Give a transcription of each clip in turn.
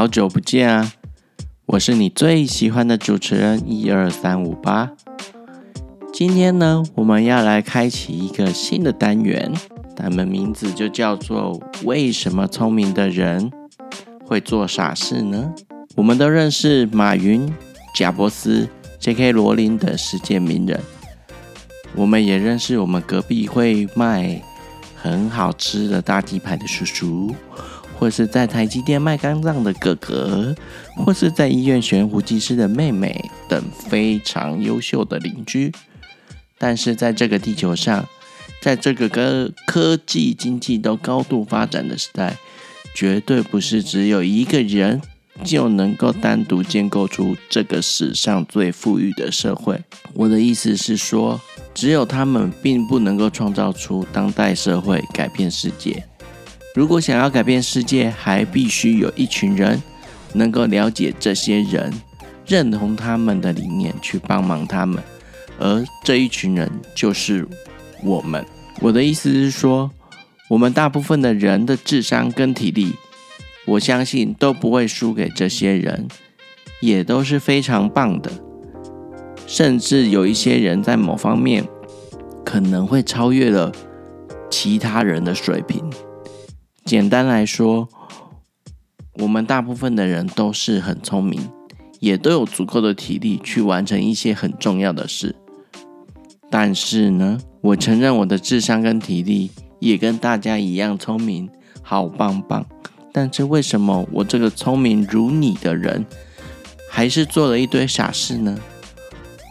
好久不见啊！我是你最喜欢的主持人一二三五八。今天呢，我们要来开启一个新的单元，它们名字就叫做“为什么聪明的人会做傻事呢？”我们都认识马云、贾伯斯、J.K. 罗琳等世界名人，我们也认识我们隔壁会卖很好吃的大鸡排的叔叔。或是在台积电卖肝脏的哥哥，或是在医院悬壶技师的妹妹等非常优秀的邻居，但是在这个地球上，在这个科科技经济都高度发展的时代，绝对不是只有一个人就能够单独建构出这个史上最富裕的社会。我的意思是说，只有他们并不能够创造出当代社会，改变世界。如果想要改变世界，还必须有一群人能够了解这些人，认同他们的理念，去帮忙他们。而这一群人就是我们。我的意思是说，我们大部分的人的智商跟体力，我相信都不会输给这些人，也都是非常棒的。甚至有一些人在某方面可能会超越了其他人的水平。简单来说，我们大部分的人都是很聪明，也都有足够的体力去完成一些很重要的事。但是呢，我承认我的智商跟体力也跟大家一样聪明，好棒棒。但是为什么我这个聪明如你的人，还是做了一堆傻事呢？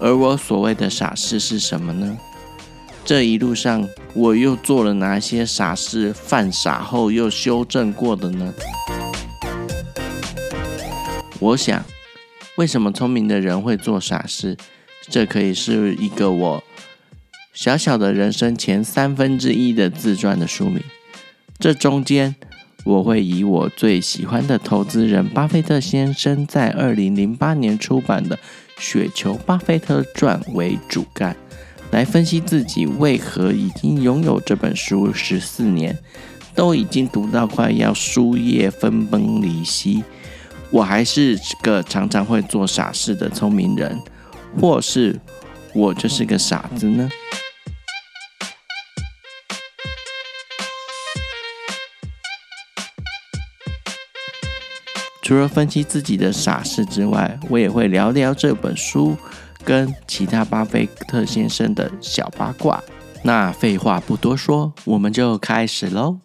而我所谓的傻事是什么呢？这一路上，我又做了哪些傻事？犯傻后又修正过的呢？我想，为什么聪明的人会做傻事？这可以是一个我小小的人生前三分之一的自传的书名。这中间，我会以我最喜欢的投资人巴菲特先生在二零零八年出版的《雪球巴菲特传》为主干。来分析自己为何已经拥有这本书十四年，都已经读到快要书页分崩离析，我还是个常常会做傻事的聪明人，或是我就是个傻子呢？除了分析自己的傻事之外，我也会聊聊这本书。跟其他巴菲特先生的小八卦，那废话不多说，我们就开始喽。